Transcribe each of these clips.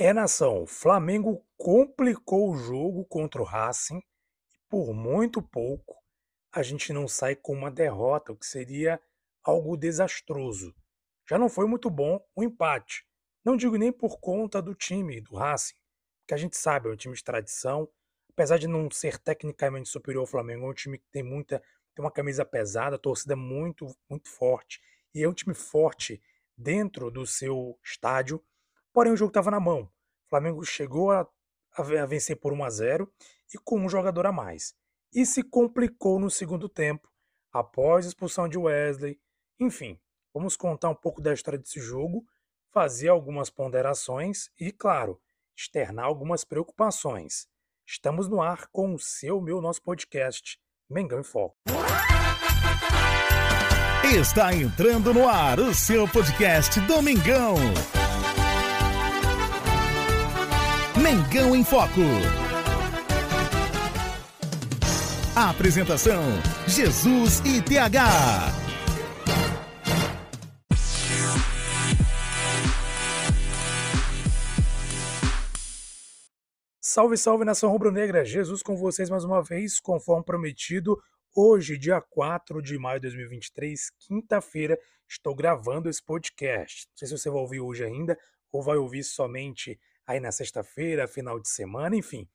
É, nação. Flamengo complicou o jogo contra o Racing. Por muito pouco, a gente não sai com uma derrota, o que seria algo desastroso. Já não foi muito bom o empate. Não digo nem por conta do time, do Racing, que a gente sabe, é um time de tradição. Apesar de não ser tecnicamente superior ao Flamengo, é um time que tem muita, tem uma camisa pesada, torcida é muito, muito forte. E é um time forte dentro do seu estádio. Porém, o jogo estava na mão. O Flamengo chegou a, a, vencer por 1 a 0 e com um jogador a mais. E se complicou no segundo tempo, após a expulsão de Wesley. Enfim, vamos contar um pouco da história desse jogo, fazer algumas ponderações e, claro, externar algumas preocupações. Estamos no ar com o seu, meu, nosso podcast, Mengão em Foco. Está entrando no ar o seu podcast Domingão. Mengão em Foco. Apresentação: Jesus e TH. Salve, salve nação rubro-negra! Jesus com vocês mais uma vez, conforme prometido. Hoje, dia 4 de maio de 2023, quinta-feira, estou gravando esse podcast. Não sei se você vai ouvir hoje ainda ou vai ouvir somente aí na sexta-feira, final de semana, enfim.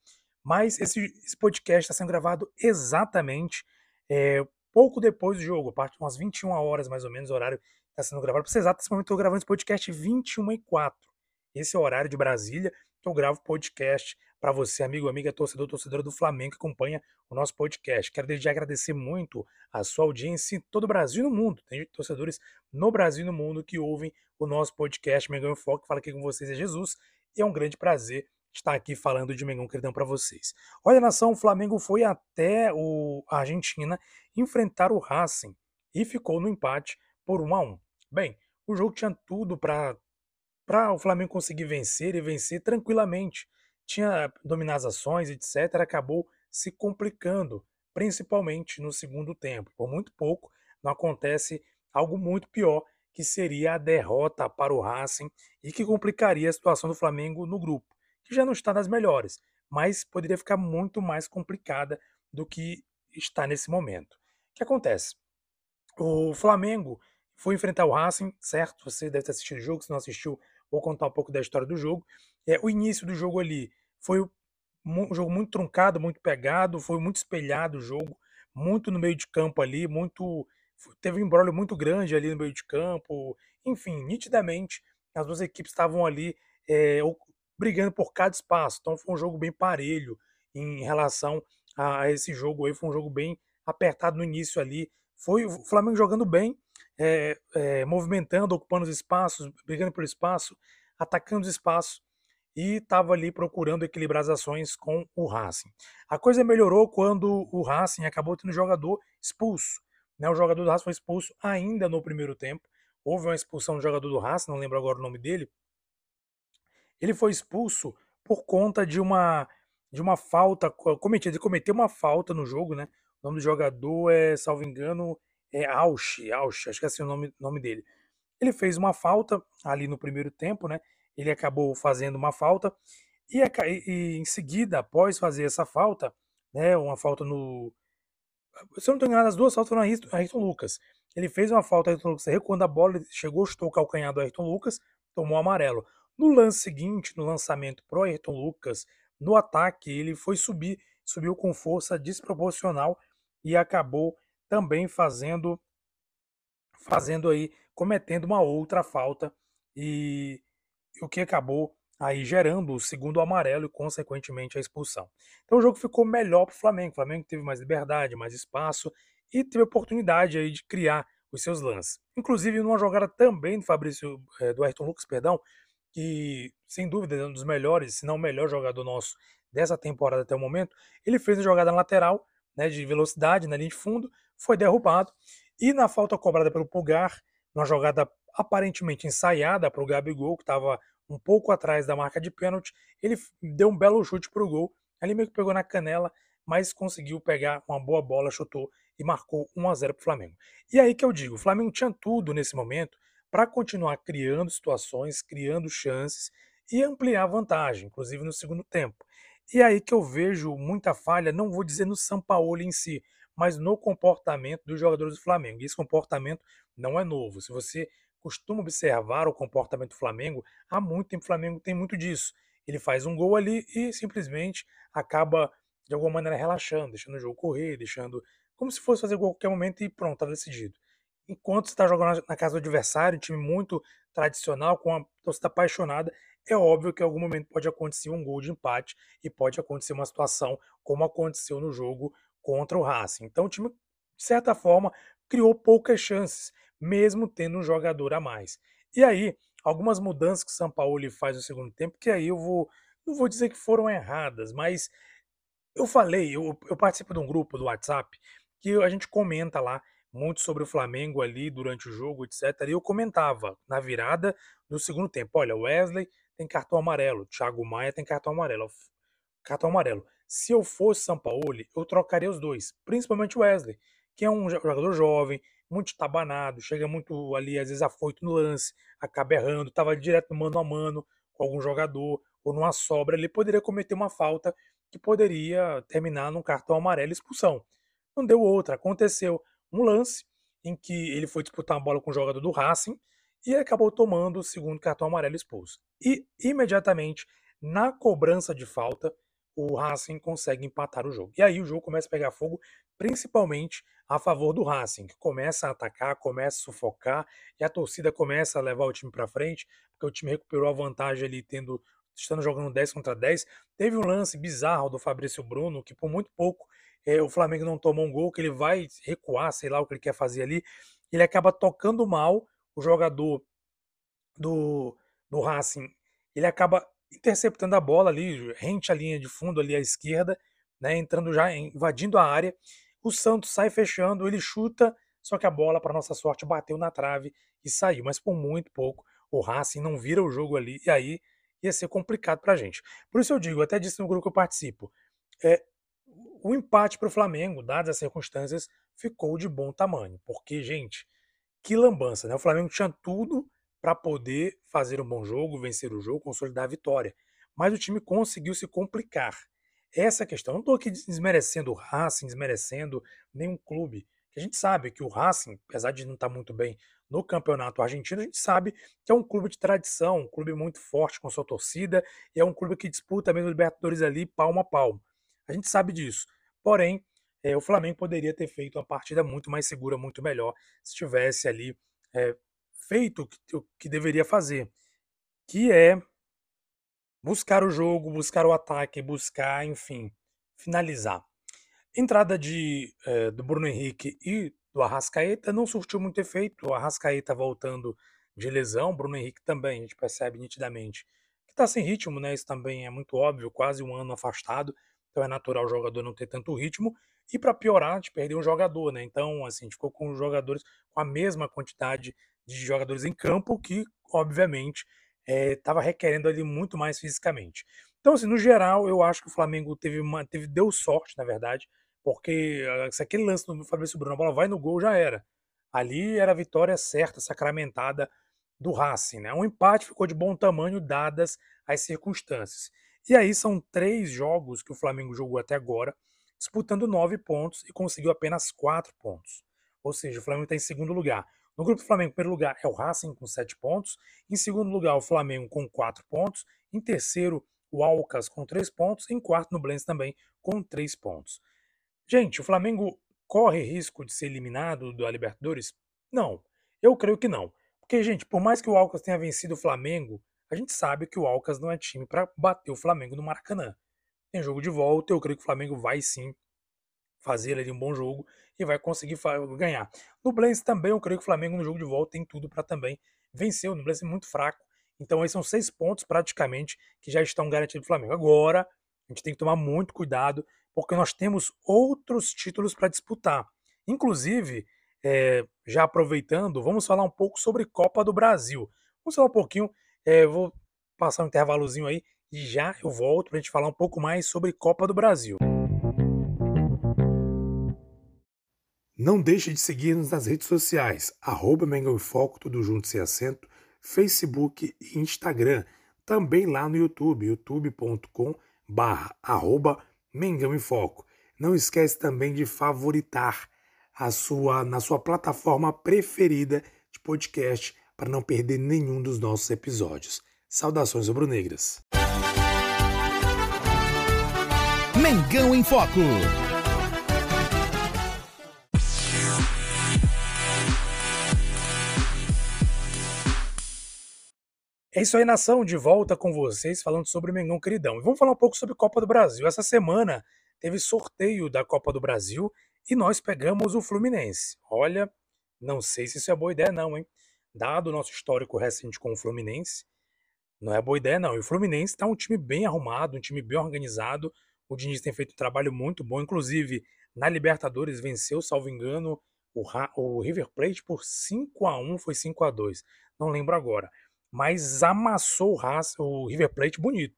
Mas esse, esse podcast está sendo gravado exatamente é, pouco depois do jogo, a partir de umas 21 horas mais ou menos, o horário está sendo gravado. Para ser exato, nesse momento estou gravando esse podcast 21 e 4. Esse é o horário de Brasília que eu gravo podcast para você, amigo, amiga, torcedor, torcedora do Flamengo que acompanha o nosso podcast. Quero desde já agradecer muito a sua audiência em todo o Brasil e no mundo. Tem torcedores no Brasil e no mundo que ouvem o nosso podcast Mengão em Foco. Fala aqui com vocês é Jesus e é um grande prazer estar aqui falando de Mengão Queridão para vocês. Olha, nação, o Flamengo foi até o, a Argentina enfrentar o Racing e ficou no empate por 1 a 1. Bem, o jogo tinha tudo para para o Flamengo conseguir vencer e vencer tranquilamente. Tinha dominar as ações, etc. Acabou se complicando, principalmente no segundo tempo. Por muito pouco não acontece algo muito pior, que seria a derrota para o Racing e que complicaria a situação do Flamengo no grupo, que já não está das melhores, mas poderia ficar muito mais complicada do que está nesse momento. O que acontece? O Flamengo foi enfrentar o Racing, certo? Você deve ter assistido o jogo, se não assistiu, vou contar um pouco da história do jogo. É, o início do jogo ali foi um jogo muito truncado, muito pegado, foi muito espelhado o jogo, muito no meio de campo ali, muito teve um embrólio muito grande ali no meio de campo, enfim, nitidamente as duas equipes estavam ali é, brigando por cada espaço, então foi um jogo bem parelho em relação a esse jogo aí, foi um jogo bem apertado no início ali, foi o Flamengo jogando bem, é, é, movimentando, ocupando os espaços, brigando pelo espaço, atacando os espaços e estava ali procurando equilibrar as ações com o Racing. A coisa melhorou quando o Racing acabou tendo jogador expulso. Né? O jogador do Racing foi expulso ainda no primeiro tempo. Houve uma expulsão do jogador do Racing, não lembro agora o nome dele. Ele foi expulso por conta de uma de uma falta cometida. Ele cometeu uma falta no jogo, né? O nome do jogador é, salvo engano, é Ausch, Ausch, acho que é assim o nome, nome dele. Ele fez uma falta ali no primeiro tempo, né? Ele acabou fazendo uma falta e, e em seguida, após fazer essa falta, né, uma falta no, se eu não estou enganado, as duas faltas foram a Ayrton Lucas. Ele fez uma falta Ayrton Lucas quando a bola chegou, chutou o calcanhar do Ayrton Lucas, tomou amarelo. No lance seguinte, no lançamento pro Ayrton Lucas, no ataque, ele foi subir, subiu com força desproporcional e acabou também fazendo fazendo aí, cometendo uma outra falta e o que acabou aí gerando o segundo amarelo e, consequentemente, a expulsão. Então o jogo ficou melhor para o Flamengo. O Flamengo teve mais liberdade, mais espaço e teve oportunidade aí de criar os seus lances. Inclusive, numa jogada também do Fabrício, é, do Ayrton Lucas, perdão, que sem dúvida é um dos melhores, se não o melhor jogador nosso dessa temporada até o momento, ele fez a jogada lateral, né, de velocidade na linha de fundo, foi derrubado e na falta cobrada pelo Pulgar, numa jogada aparentemente ensaiada para o Gabigol, que estava um pouco atrás da marca de pênalti, ele deu um belo chute para o gol. Ali meio que pegou na canela, mas conseguiu pegar uma boa bola, chutou e marcou 1 a 0 para o Flamengo. E aí que eu digo, o Flamengo tinha tudo nesse momento para continuar criando situações, criando chances e ampliar a vantagem, inclusive no segundo tempo. E aí que eu vejo muita falha, não vou dizer no São Paulo em si, mas no comportamento dos jogadores do Flamengo. E esse comportamento não é novo. Se você costuma observar o comportamento do Flamengo, há muito tempo o Flamengo tem muito disso. Ele faz um gol ali e simplesmente acaba de alguma maneira relaxando, deixando o jogo correr, deixando como se fosse fazer gol a qualquer momento e pronto, está decidido. Enquanto você está jogando na casa do adversário, um time muito tradicional, com a torcida apaixonada, é óbvio que em algum momento pode acontecer um gol de empate e pode acontecer uma situação como aconteceu no jogo contra o Racing. Então o time, de certa forma, criou poucas chances, mesmo tendo um jogador a mais. E aí, algumas mudanças que o São Paulo faz no segundo tempo, que aí eu vou, não vou dizer que foram erradas, mas eu falei, eu, eu participo de um grupo do WhatsApp que a gente comenta lá muito sobre o Flamengo ali durante o jogo, etc. E eu comentava na virada do segundo tempo: olha, Wesley tem cartão amarelo, Thiago Maia tem cartão amarelo. Cartão amarelo. Se eu fosse São Paulo, eu trocaria os dois, principalmente o Wesley, que é um jogador jovem, muito estabanado, chega muito ali, às vezes afoito no lance, acaba errando, estava direto mano a mano com algum jogador, ou numa sobra, ele poderia cometer uma falta que poderia terminar num cartão amarelo expulsão. Não deu outra, aconteceu um lance em que ele foi disputar uma bola com o jogador do Racing e acabou tomando o segundo cartão amarelo expulso. E imediatamente, na cobrança de falta, o Racing consegue empatar o jogo. E aí o jogo começa a pegar fogo, principalmente a favor do Racing, que começa a atacar, começa a sufocar, e a torcida começa a levar o time para frente, porque o time recuperou a vantagem ali, tendo estando jogando 10 contra 10. Teve um lance bizarro do Fabrício Bruno, que por muito pouco é, o Flamengo não tomou um gol, que ele vai recuar, sei lá o que ele quer fazer ali. Ele acaba tocando mal o jogador do, do Racing. Ele acaba interceptando a bola ali, rente a linha de fundo ali à esquerda, né, entrando já, invadindo a área. O Santos sai fechando, ele chuta, só que a bola, para nossa sorte, bateu na trave e saiu. Mas por muito pouco, o Racing não vira o jogo ali, e aí ia ser complicado para a gente. Por isso eu digo, até disse no grupo que eu participo, é, o empate para o Flamengo, dadas as circunstâncias, ficou de bom tamanho. Porque, gente, que lambança, né? O Flamengo tinha tudo para poder fazer um bom jogo, vencer o jogo, consolidar a vitória. Mas o time conseguiu se complicar. Essa questão. Não estou aqui desmerecendo o Racing, desmerecendo nenhum clube. A gente sabe que o Racing, apesar de não estar tá muito bem no campeonato argentino, a gente sabe que é um clube de tradição, um clube muito forte com sua torcida, e é um clube que disputa mesmo Libertadores ali palmo a palmo. A gente sabe disso. Porém, é, o Flamengo poderia ter feito uma partida muito mais segura, muito melhor, se tivesse ali é, feito o que, o que deveria fazer, que é buscar o jogo, buscar o ataque, buscar, enfim, finalizar. Entrada de, é, do Bruno Henrique e do Arrascaeta não surtiu muito efeito. O Arrascaeta voltando de lesão, Bruno Henrique também, a gente percebe nitidamente que está sem ritmo, né? Isso também é muito óbvio, quase um ano afastado. Então é natural o jogador não ter tanto ritmo. E para piorar, a gente perdeu um jogador, né? Então, assim, a gente ficou com os jogadores com a mesma quantidade de jogadores em campo, que, obviamente, estava é, requerendo ali muito mais fisicamente. Então, assim, no geral, eu acho que o Flamengo teve uma. Teve, deu sorte, na verdade, porque ah, se aquele lance do Fabrício Bruno, a bola vai no gol, já era. Ali era a vitória certa, sacramentada do Racing, né? Um empate ficou de bom tamanho, dadas as circunstâncias. E aí são três jogos que o Flamengo jogou até agora, disputando nove pontos e conseguiu apenas quatro pontos. Ou seja, o Flamengo está em segundo lugar. No grupo do Flamengo, em primeiro lugar é o Racing com sete pontos. Em segundo lugar, o Flamengo com quatro pontos. Em terceiro, o Alcas com três pontos. Em quarto, no Blends também com três pontos. Gente, o Flamengo corre risco de ser eliminado da Libertadores? Não, eu creio que não. Porque, gente, por mais que o Alcas tenha vencido o Flamengo a gente sabe que o Alcas não é time para bater o Flamengo no Maracanã. Tem jogo de volta, eu creio que o Flamengo vai sim fazer ali um bom jogo e vai conseguir ganhar. No Blends também eu creio que o Flamengo no jogo de volta tem tudo para também vencer. O Blends é muito fraco, então aí são seis pontos praticamente que já estão garantidos do Flamengo. Agora a gente tem que tomar muito cuidado porque nós temos outros títulos para disputar. Inclusive, é, já aproveitando, vamos falar um pouco sobre Copa do Brasil. Vamos falar um pouquinho é, vou passar um intervalozinho aí e já eu volto para a gente falar um pouco mais sobre Copa do Brasil. Não deixe de seguir-nos nas redes sociais, arroba Mengão em Foco, tudo junto sem acento, Facebook e Instagram. também lá no YouTube, youtube.com arroba Mengão em Foco. Não esquece também de favoritar a sua na sua plataforma preferida de podcast para não perder nenhum dos nossos episódios. Saudações rubro-negras. Mengão em Foco. É isso aí, nação, de volta com vocês falando sobre o Mengão Queridão. E vamos falar um pouco sobre Copa do Brasil. Essa semana teve sorteio da Copa do Brasil e nós pegamos o Fluminense. Olha, não sei se isso é boa ideia não, hein? Dado o nosso histórico recente com o Fluminense, não é boa ideia não. E o Fluminense está um time bem arrumado, um time bem organizado. O Diniz tem feito um trabalho muito bom, inclusive na Libertadores venceu, salvo engano, o, River Plate por 5 a 1 foi 5 a 2 não lembro agora mas amassou o, o River Plate bonito.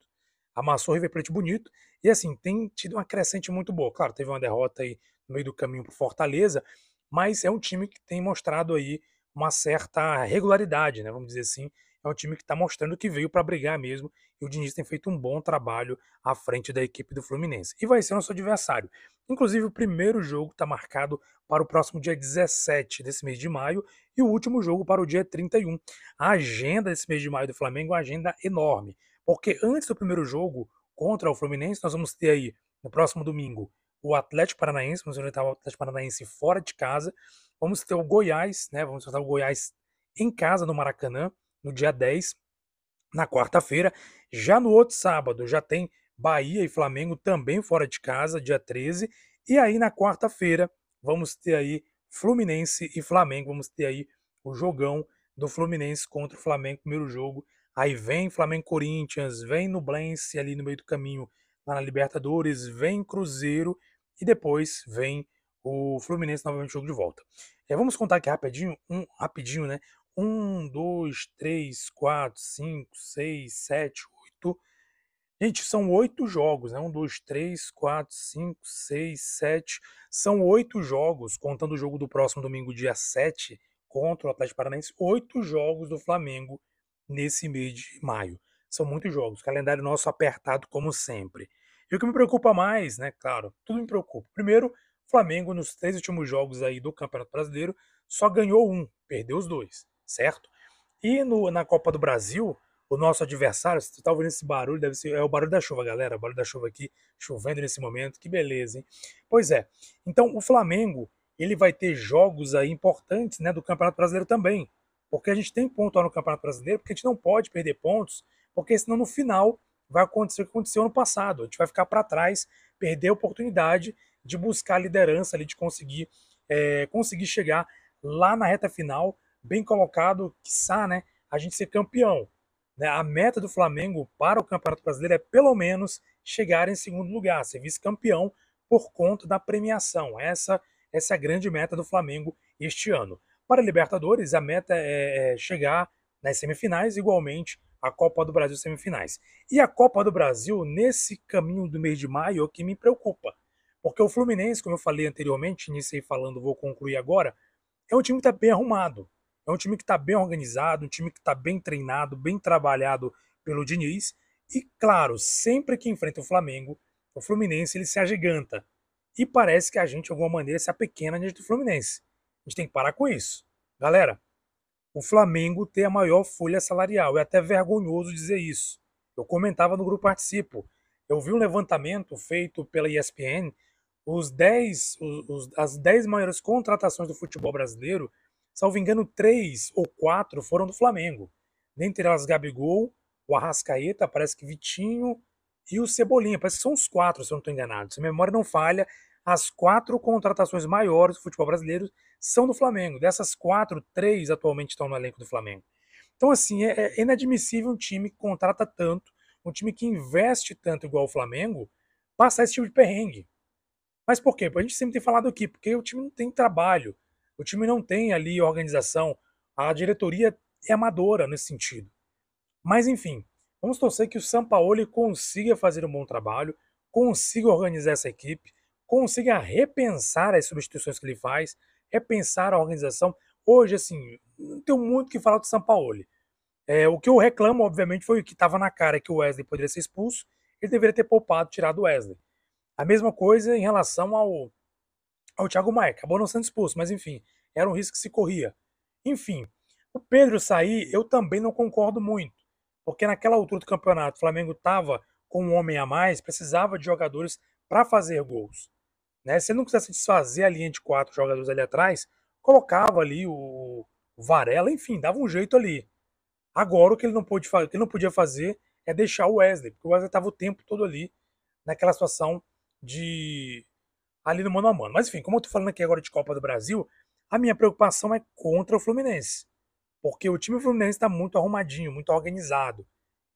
Amassou o River Plate bonito e assim, tem tido uma crescente muito boa. Claro, teve uma derrota aí no meio do caminho para Fortaleza, mas é um time que tem mostrado aí uma certa regularidade, né? Vamos dizer assim, é um time que está mostrando que veio para brigar mesmo e o Diniz tem feito um bom trabalho à frente da equipe do Fluminense. E vai ser nosso adversário. Inclusive, o primeiro jogo está marcado para o próximo dia 17 desse mês de maio e o último jogo para o dia 31. A agenda desse mês de maio do Flamengo é uma agenda enorme, porque antes do primeiro jogo contra o Fluminense, nós vamos ter aí no próximo domingo o Atlético Paranaense, vamos enfrentar o Atlético Paranaense fora de casa. Vamos ter o Goiás, né? Vamos enfrentar o Goiás em casa no Maracanã no dia 10, na quarta-feira. Já no outro sábado, já tem Bahia e Flamengo também fora de casa, dia 13. E aí na quarta-feira, vamos ter aí Fluminense e Flamengo. Vamos ter aí o jogão do Fluminense contra o Flamengo, primeiro jogo. Aí vem Flamengo Corinthians, vem Nublense ali no meio do caminho, lá na Libertadores, vem Cruzeiro e depois vem o Fluminense novamente jogo de volta. É, vamos contar aqui rapidinho, um rapidinho, né? Um, dois, três, quatro, cinco, seis, sete, oito. Gente, são oito jogos, né? Um, dois, três, quatro, cinco, seis, sete. São oito jogos, contando o jogo do próximo domingo, dia 7, contra o Atlético Paranaense. Oito jogos do Flamengo nesse mês de maio. São muitos jogos. Calendário nosso apertado, como sempre. E o que me preocupa mais, né? Claro, tudo me preocupa. Primeiro, Flamengo, nos três últimos jogos aí do Campeonato Brasileiro, só ganhou um, perdeu os dois certo? E no, na Copa do Brasil, o nosso adversário, se tu tá ouvindo esse barulho, deve ser é o barulho da chuva, galera, o barulho da chuva aqui, chovendo nesse momento, que beleza, hein? Pois é. Então, o Flamengo, ele vai ter jogos aí importantes, né, do Campeonato Brasileiro também. Porque a gente tem ponto no Campeonato Brasileiro, porque a gente não pode perder pontos, porque senão no final vai acontecer o que aconteceu no passado. A gente vai ficar para trás, perder a oportunidade de buscar a liderança ali, de conseguir, é, conseguir chegar lá na reta final bem colocado, quiçá, né, a gente ser campeão. Né? A meta do Flamengo para o Campeonato Brasileiro é pelo menos chegar em segundo lugar, ser vice-campeão por conta da premiação. Essa, essa é a grande meta do Flamengo este ano. Para a Libertadores, a meta é, é chegar nas semifinais, igualmente a Copa do Brasil semifinais. E a Copa do Brasil, nesse caminho do mês de maio, é o que me preocupa. Porque o Fluminense, como eu falei anteriormente, iniciei falando, vou concluir agora, é um time que está bem arrumado. É um time que está bem organizado, um time que está bem treinado, bem trabalhado pelo Diniz. E, claro, sempre que enfrenta o Flamengo, o Fluminense ele se agiganta. E parece que a gente, de alguma maneira, se apequena diante do Fluminense. A gente tem que parar com isso. Galera, o Flamengo tem a maior folha salarial. É até vergonhoso dizer isso. Eu comentava no grupo Participo. Eu vi um levantamento feito pela ESPN. Os 10, os, as 10 maiores contratações do futebol brasileiro salvo engano, três ou quatro foram do Flamengo. Dentre elas, Gabigol, o Arrascaeta, parece que Vitinho e o Cebolinha. Parece que são os quatro, se eu não estou enganado. Se a memória não falha, as quatro contratações maiores do futebol brasileiro são do Flamengo. Dessas quatro, três atualmente estão no elenco do Flamengo. Então, assim, é, é inadmissível um time que contrata tanto, um time que investe tanto igual o Flamengo, passar esse tipo de perrengue. Mas por quê? A gente sempre tem falado aqui, porque o time não tem trabalho. O time não tem ali organização, a diretoria é amadora nesse sentido. Mas enfim, vamos torcer que o Sampaoli consiga fazer um bom trabalho, consiga organizar essa equipe, consiga repensar as substituições que ele faz, repensar a organização. Hoje, assim, não tenho muito o que falar do Sampaoli. É, o que eu reclamo, obviamente, foi que estava na cara que o Wesley poderia ser expulso, ele deveria ter poupado, tirado o Wesley. A mesma coisa em relação ao, ao Thiago Maia, acabou não sendo expulso, mas enfim, era um risco que se corria. Enfim, o Pedro sair, eu também não concordo muito, porque naquela altura do campeonato, o Flamengo estava com um homem a mais, precisava de jogadores para fazer gols. Né? Se ele não quisesse desfazer a linha de quatro jogadores ali atrás, colocava ali o Varela, enfim, dava um jeito ali. Agora o que ele não pôde fazer, que ele não podia fazer é deixar o Wesley, porque o Wesley estava o tempo todo ali naquela situação de ali no mano a mano. Mas enfim, como eu tô falando aqui agora de Copa do Brasil, a minha preocupação é contra o Fluminense. Porque o time Fluminense está muito arrumadinho, muito organizado.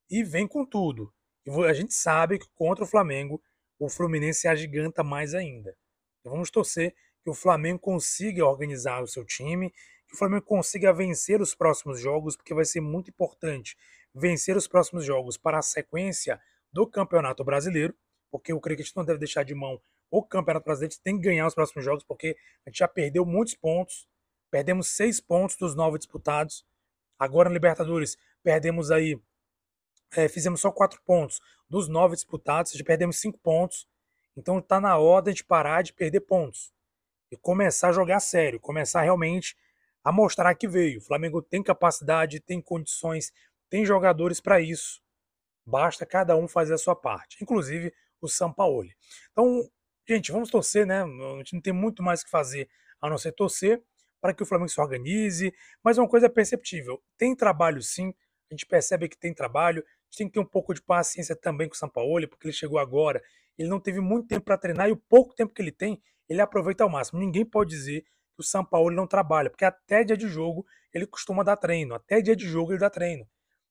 E vem com tudo. E a gente sabe que contra o Flamengo, o Fluminense agiganta mais ainda. Então vamos torcer que o Flamengo consiga organizar o seu time, que o Flamengo consiga vencer os próximos jogos, porque vai ser muito importante vencer os próximos jogos para a sequência do Campeonato Brasileiro, porque a gente não deve deixar de mão o Campeonato Brasileiro, a gente tem que ganhar os próximos jogos, porque a gente já perdeu muitos pontos, perdemos seis pontos dos nove disputados, agora na Libertadores perdemos aí, é, fizemos só quatro pontos dos nove disputados, já perdemos cinco pontos, então está na hora de parar de perder pontos e começar a jogar sério, começar realmente a mostrar que veio. O Flamengo tem capacidade, tem condições, tem jogadores para isso. Basta cada um fazer a sua parte, inclusive o Sampaoli. Então, gente, vamos torcer, né? A gente não tem muito mais que fazer a não ser torcer para que o Flamengo se organize, mas uma coisa é perceptível. Tem trabalho sim, a gente percebe que tem trabalho, a gente tem que ter um pouco de paciência também com o Sampaoli, porque ele chegou agora, ele não teve muito tempo para treinar e o pouco tempo que ele tem, ele aproveita ao máximo. Ninguém pode dizer que o Sampaoli não trabalha, porque até dia de jogo ele costuma dar treino, até dia de jogo ele dá treino.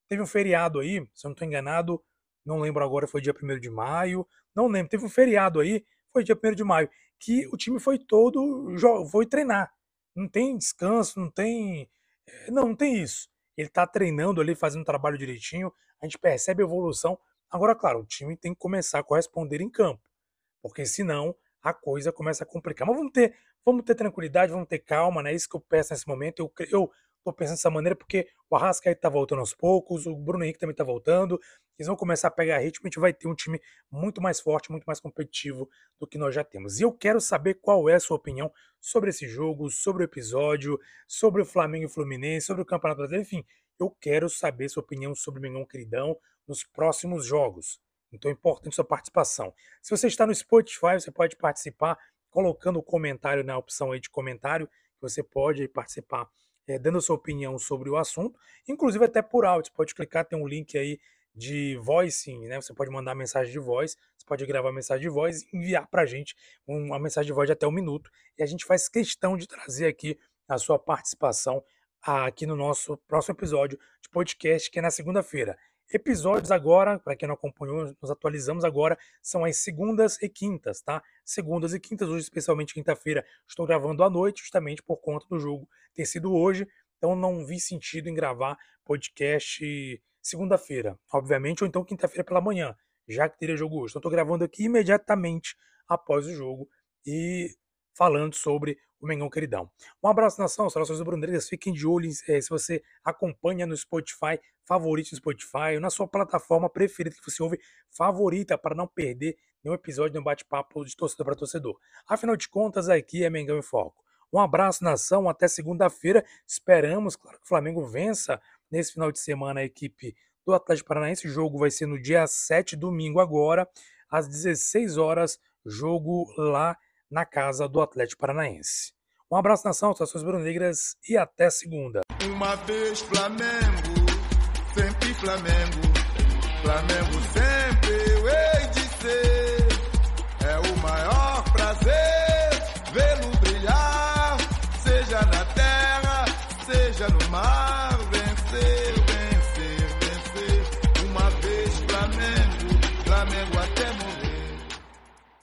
Teve um feriado aí, se eu não estou enganado, não lembro agora, foi dia 1 de maio, não lembro, teve um feriado aí, foi dia 1 de maio, que o time foi todo, foi treinar. Não tem descanso, não tem. Eh, não, não tem isso. Ele está treinando ali, fazendo o trabalho direitinho, a gente percebe a evolução. Agora, claro, o time tem que começar a corresponder em campo, porque senão a coisa começa a complicar. Mas vamos ter, vamos ter tranquilidade, vamos ter calma, né? É isso que eu peço nesse momento. Eu, eu Tô pensando dessa maneira porque o Arrascaeta tá voltando aos poucos, o Bruno Henrique também tá voltando. Eles vão começar a pegar ritmo, a gente vai ter um time muito mais forte, muito mais competitivo do que nós já temos. E eu quero saber qual é a sua opinião sobre esse jogo, sobre o episódio, sobre o Flamengo e Fluminense, sobre o Campeonato Brasileiro, enfim. Eu quero saber sua opinião sobre o Mengão Queridão nos próximos jogos. Então é importante sua participação. Se você está no Spotify, você pode participar colocando o comentário na opção aí de comentário, você pode participar é, dando a sua opinião sobre o assunto, inclusive até por áudio. Você pode clicar, tem um link aí de voicing, né? Você pode mandar mensagem de voz, você pode gravar mensagem de voz e enviar para a gente uma mensagem de voz de até um minuto. E a gente faz questão de trazer aqui a sua participação aqui no nosso próximo episódio de podcast, que é na segunda-feira. Episódios agora, para quem não acompanhou, nos atualizamos agora, são as segundas e quintas, tá? Segundas e quintas, hoje especialmente quinta-feira, estou gravando à noite, justamente por conta do jogo ter sido hoje, então não vi sentido em gravar podcast segunda-feira, obviamente, ou então quinta-feira pela manhã, já que teria jogo hoje. Então estou gravando aqui imediatamente após o jogo e falando sobre o Mengão Queridão. Um abraço, nação, saudações Rodrigues. Fiquem de olho é, se você acompanha no Spotify, favorite no Spotify, na sua plataforma preferida que você ouve, favorita, para não perder nenhum episódio de um bate-papo de torcedor para torcedor. Afinal de contas, aqui é Mengão em Foco. Um abraço, nação, até segunda-feira. Esperamos, claro, que o Flamengo vença nesse final de semana a equipe do Atlético Paranaense. O jogo vai ser no dia 7, domingo agora, às 16 horas, jogo lá na casa do Atlético Paranaense. Um abraço, nação, saudações brunegras e até segunda. Uma vez Flamengo, sempre Flamengo, Flamengo sempre